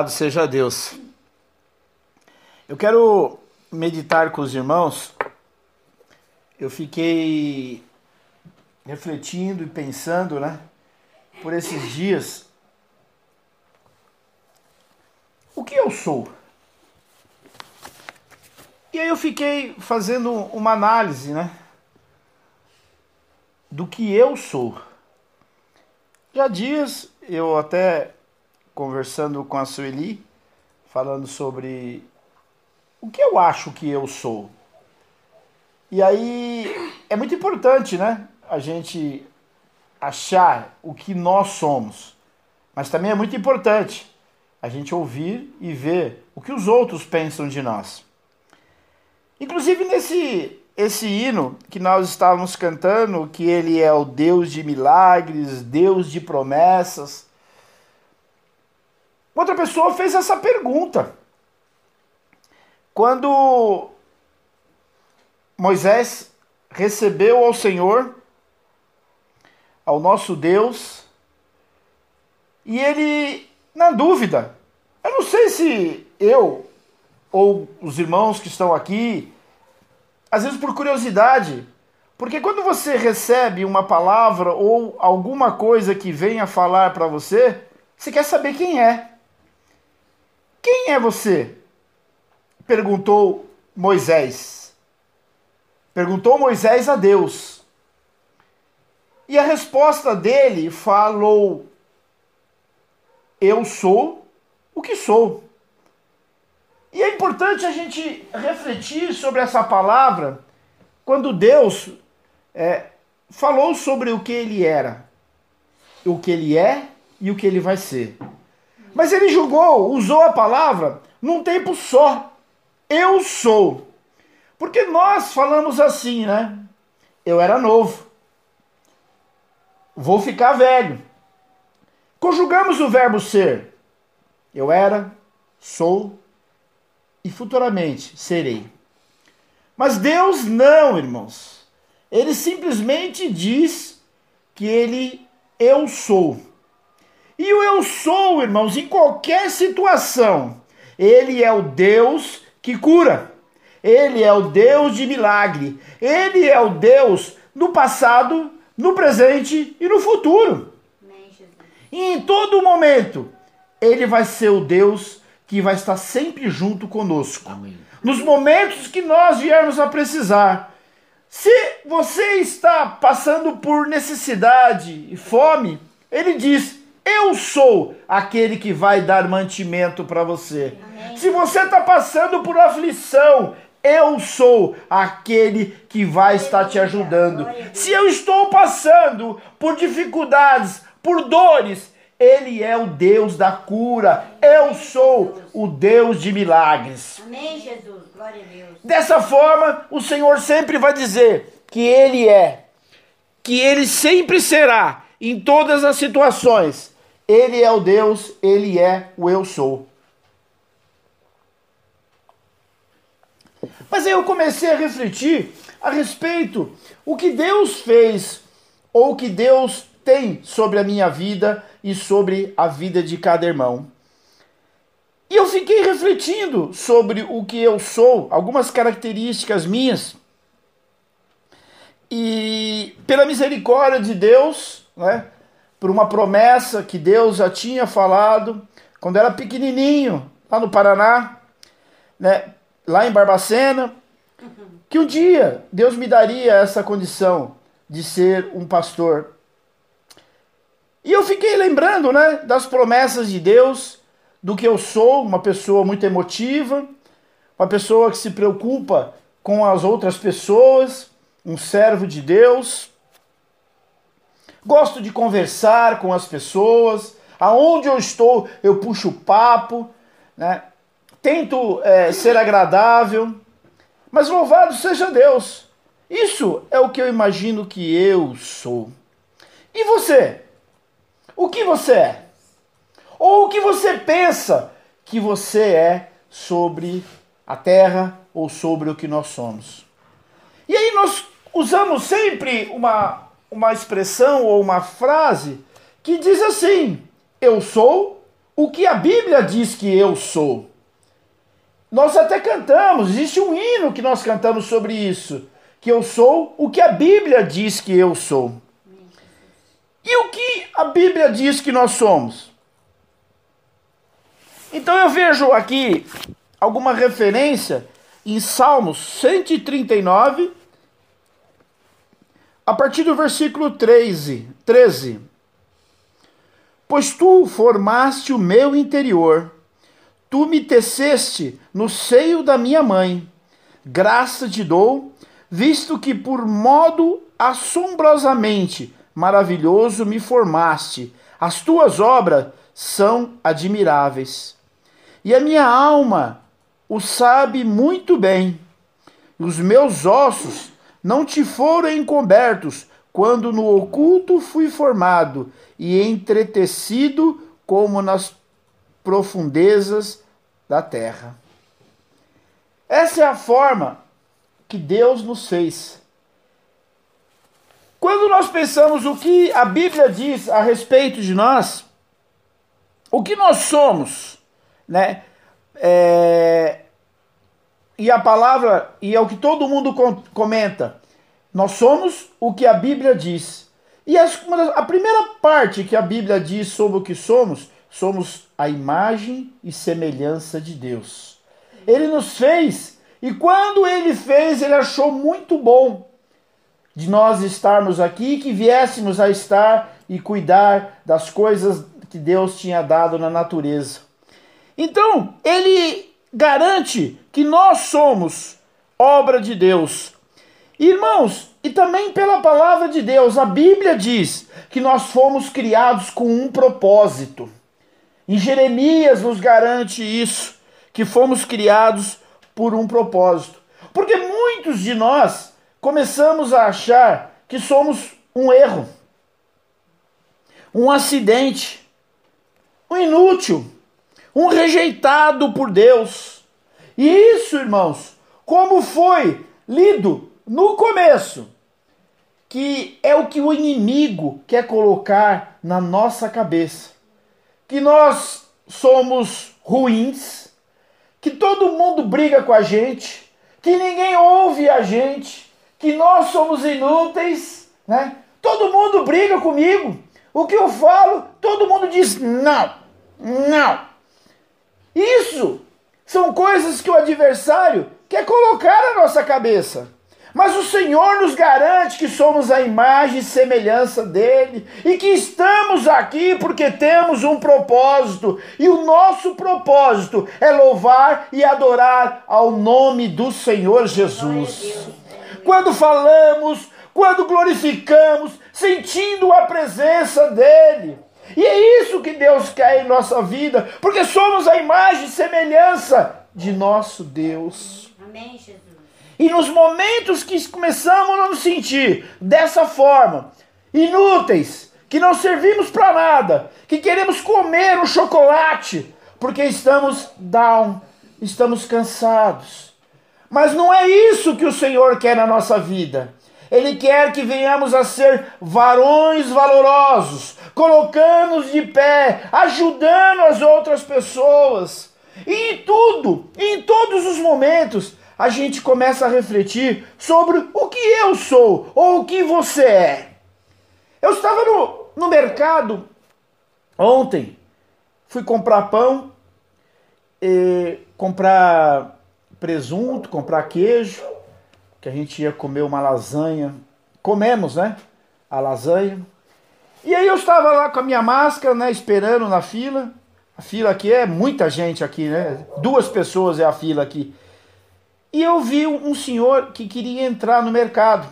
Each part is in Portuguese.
Louvado seja Deus. Eu quero meditar com os irmãos. Eu fiquei refletindo e pensando, né, por esses dias. O que eu sou? E aí eu fiquei fazendo uma análise, né, do que eu sou. Já dias eu até conversando com a Sueli, falando sobre o que eu acho que eu sou. E aí é muito importante, né? A gente achar o que nós somos. Mas também é muito importante a gente ouvir e ver o que os outros pensam de nós. Inclusive nesse esse hino que nós estávamos cantando, que ele é o Deus de milagres, Deus de promessas, Outra pessoa fez essa pergunta. Quando Moisés recebeu ao Senhor, ao nosso Deus, e ele, na dúvida, eu não sei se eu ou os irmãos que estão aqui, às vezes por curiosidade, porque quando você recebe uma palavra ou alguma coisa que venha falar para você, você quer saber quem é. Quem é você? Perguntou Moisés. Perguntou Moisés a Deus. E a resposta dele falou: Eu sou o que sou. E é importante a gente refletir sobre essa palavra quando Deus é, falou sobre o que ele era, o que ele é e o que ele vai ser. Mas ele julgou, usou a palavra num tempo só. Eu sou. Porque nós falamos assim, né? Eu era novo. Vou ficar velho. Conjugamos o verbo ser. Eu era, sou e futuramente serei. Mas Deus não, irmãos. Ele simplesmente diz que ele eu sou. E o eu sou, irmãos, em qualquer situação, ele é o Deus que cura. Ele é o Deus de milagre. Ele é o Deus no passado, no presente e no futuro. E em todo momento, ele vai ser o Deus que vai estar sempre junto conosco. Amém. Nos momentos que nós viermos a precisar. Se você está passando por necessidade e fome, ele diz: eu sou aquele que vai dar mantimento para você. Amém. Se você está passando por aflição, eu sou aquele que vai estar te ajudando. Se eu estou passando por dificuldades, por dores, ele é o Deus da cura. Eu sou o Deus de milagres. Amém, Jesus. Glória a Deus. Dessa forma, o Senhor sempre vai dizer que ele é, que ele sempre será em todas as situações ele é o Deus, ele é o eu sou. Mas aí eu comecei a refletir a respeito o que Deus fez ou o que Deus tem sobre a minha vida e sobre a vida de cada irmão. E eu fiquei refletindo sobre o que eu sou, algumas características minhas. E pela misericórdia de Deus, né, por uma promessa que Deus já tinha falado quando era pequenininho, lá no Paraná, né, lá em Barbacena, que um dia Deus me daria essa condição de ser um pastor. E eu fiquei lembrando, né, das promessas de Deus, do que eu sou, uma pessoa muito emotiva, uma pessoa que se preocupa com as outras pessoas, um servo de Deus, gosto de conversar com as pessoas, aonde eu estou eu puxo papo, né? tento é, ser agradável, mas louvado seja Deus. Isso é o que eu imagino que eu sou. E você? O que você é? Ou o que você pensa que você é sobre a terra ou sobre o que nós somos? E aí nós usamos sempre uma uma expressão ou uma frase que diz assim: Eu sou o que a Bíblia diz que eu sou. Nós até cantamos, existe um hino que nós cantamos sobre isso, que eu sou o que a Bíblia diz que eu sou. E o que a Bíblia diz que nós somos? Então eu vejo aqui alguma referência em Salmos 139, a partir do versículo 13. 13. Pois tu formaste o meu interior, tu me teceste no seio da minha mãe. Graça te dou, visto que por modo assombrosamente maravilhoso me formaste. As tuas obras são admiráveis. E a minha alma o sabe muito bem. Os meus ossos não te foram encobertos quando no oculto fui formado e entretecido como nas profundezas da terra. Essa é a forma que Deus nos fez. Quando nós pensamos o que a Bíblia diz a respeito de nós, o que nós somos, né? É, e a palavra, e é o que todo mundo comenta, nós somos o que a Bíblia diz. E a primeira parte que a Bíblia diz sobre o que somos, somos a imagem e semelhança de Deus. Ele nos fez, e quando ele fez, ele achou muito bom de nós estarmos aqui, que viéssemos a estar e cuidar das coisas que Deus tinha dado na natureza. Então, ele garante que nós somos obra de Deus. Irmãos, e também pela palavra de Deus, a Bíblia diz que nós fomos criados com um propósito. Em Jeremias nos garante isso, que fomos criados por um propósito. Porque muitos de nós começamos a achar que somos um erro, um acidente, um inútil, um rejeitado por Deus. E isso, irmãos, como foi lido no começo, que é o que o inimigo quer colocar na nossa cabeça. Que nós somos ruins, que todo mundo briga com a gente, que ninguém ouve a gente, que nós somos inúteis, né? Todo mundo briga comigo. O que eu falo, todo mundo diz não, não. Isso são coisas que o adversário quer colocar na nossa cabeça. Mas o Senhor nos garante que somos a imagem e semelhança dele e que estamos aqui porque temos um propósito. E o nosso propósito é louvar e adorar ao nome do Senhor Jesus. Quando falamos, quando glorificamos, sentindo a presença dele. E é isso que Deus quer em nossa vida, porque somos a imagem e semelhança de nosso Deus. Amém, Jesus. E nos momentos que começamos a nos sentir dessa forma, inúteis, que não servimos para nada, que queremos comer um chocolate, porque estamos down, estamos cansados. Mas não é isso que o Senhor quer na nossa vida. Ele quer que venhamos a ser varões valorosos, colocando-nos de pé, ajudando as outras pessoas. E em tudo, em todos os momentos, a gente começa a refletir sobre o que eu sou ou o que você é. Eu estava no, no mercado ontem, fui comprar pão, comprar presunto, comprar queijo, que a gente ia comer uma lasanha. Comemos, né? A lasanha. E aí eu estava lá com a minha máscara, né, esperando na fila. A fila aqui é muita gente aqui, né? Duas pessoas é a fila aqui. E eu vi um senhor que queria entrar no mercado.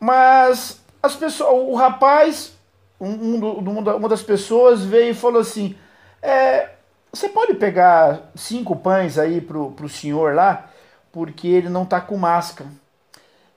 Mas as pessoas, o rapaz, um, um, uma das pessoas veio e falou assim: é, você pode pegar cinco pães aí pro, pro senhor lá, porque ele não tá com máscara.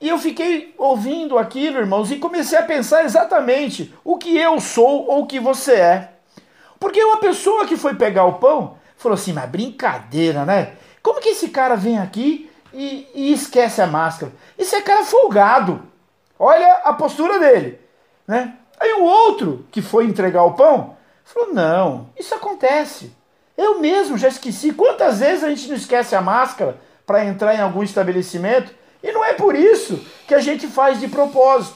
E eu fiquei ouvindo aquilo, irmãos, e comecei a pensar exatamente o que eu sou ou o que você é. Porque uma pessoa que foi pegar o pão falou assim: mas brincadeira, né? Como que esse cara vem aqui e, e esquece a máscara? Esse é cara folgado. Olha a postura dele, né? Aí o outro que foi entregar o pão Falou: não, isso acontece. Eu mesmo já esqueci. Quantas vezes a gente não esquece a máscara para entrar em algum estabelecimento? E não é por isso que a gente faz de propósito.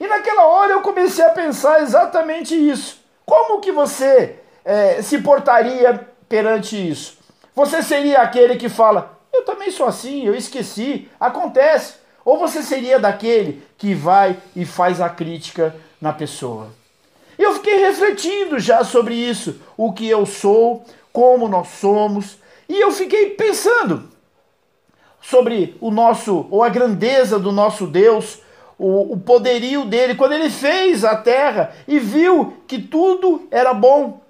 E naquela hora eu comecei a pensar exatamente isso. Como que você é, se portaria perante isso? Você seria aquele que fala, eu também sou assim, eu esqueci, acontece. Ou você seria daquele que vai e faz a crítica na pessoa? Eu fiquei refletindo já sobre isso, o que eu sou, como nós somos, e eu fiquei pensando sobre o nosso, ou a grandeza do nosso Deus, o, o poderio dele, quando ele fez a terra e viu que tudo era bom.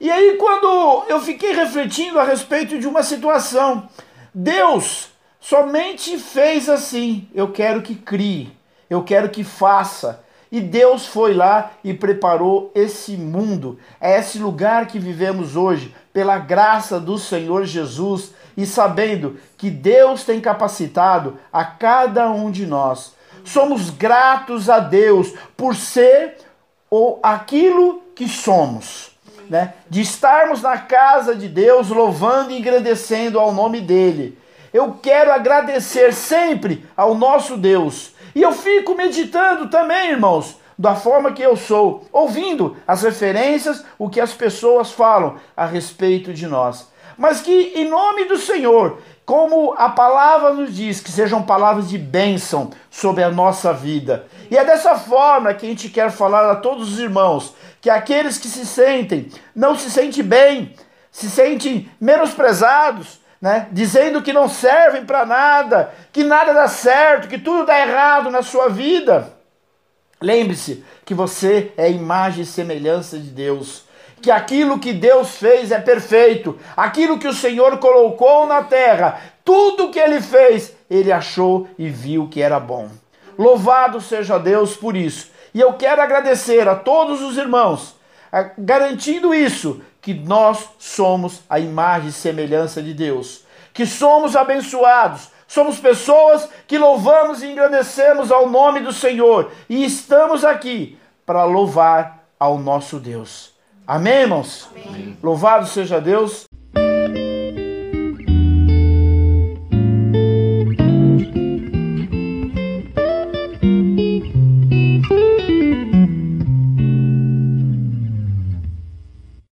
E aí, quando eu fiquei refletindo a respeito de uma situação, Deus somente fez assim: eu quero que crie, eu quero que faça. E Deus foi lá e preparou esse mundo, é esse lugar que vivemos hoje, pela graça do Senhor Jesus e sabendo que Deus tem capacitado a cada um de nós. Somos gratos a Deus por ser ou aquilo que somos. Né? De estarmos na casa de Deus, louvando e engrandecendo ao nome dele. Eu quero agradecer sempre ao nosso Deus. E eu fico meditando também, irmãos, da forma que eu sou, ouvindo as referências, o que as pessoas falam a respeito de nós. Mas que, em nome do Senhor, como a palavra nos diz, que sejam palavras de bênção sobre a nossa vida. E é dessa forma que a gente quer falar a todos os irmãos, que aqueles que se sentem, não se sentem bem, se sentem menosprezados, né? dizendo que não servem para nada, que nada dá certo, que tudo dá errado na sua vida. Lembre-se que você é imagem e semelhança de Deus. Que aquilo que Deus fez é perfeito, aquilo que o Senhor colocou na terra, tudo que ele fez, ele achou e viu que era bom. Louvado seja Deus por isso. E eu quero agradecer a todos os irmãos, garantindo isso, que nós somos a imagem e semelhança de Deus, que somos abençoados, somos pessoas que louvamos e engrandecemos ao nome do Senhor e estamos aqui para louvar ao nosso Deus. Amém, irmãos? Amém. Louvado seja Deus.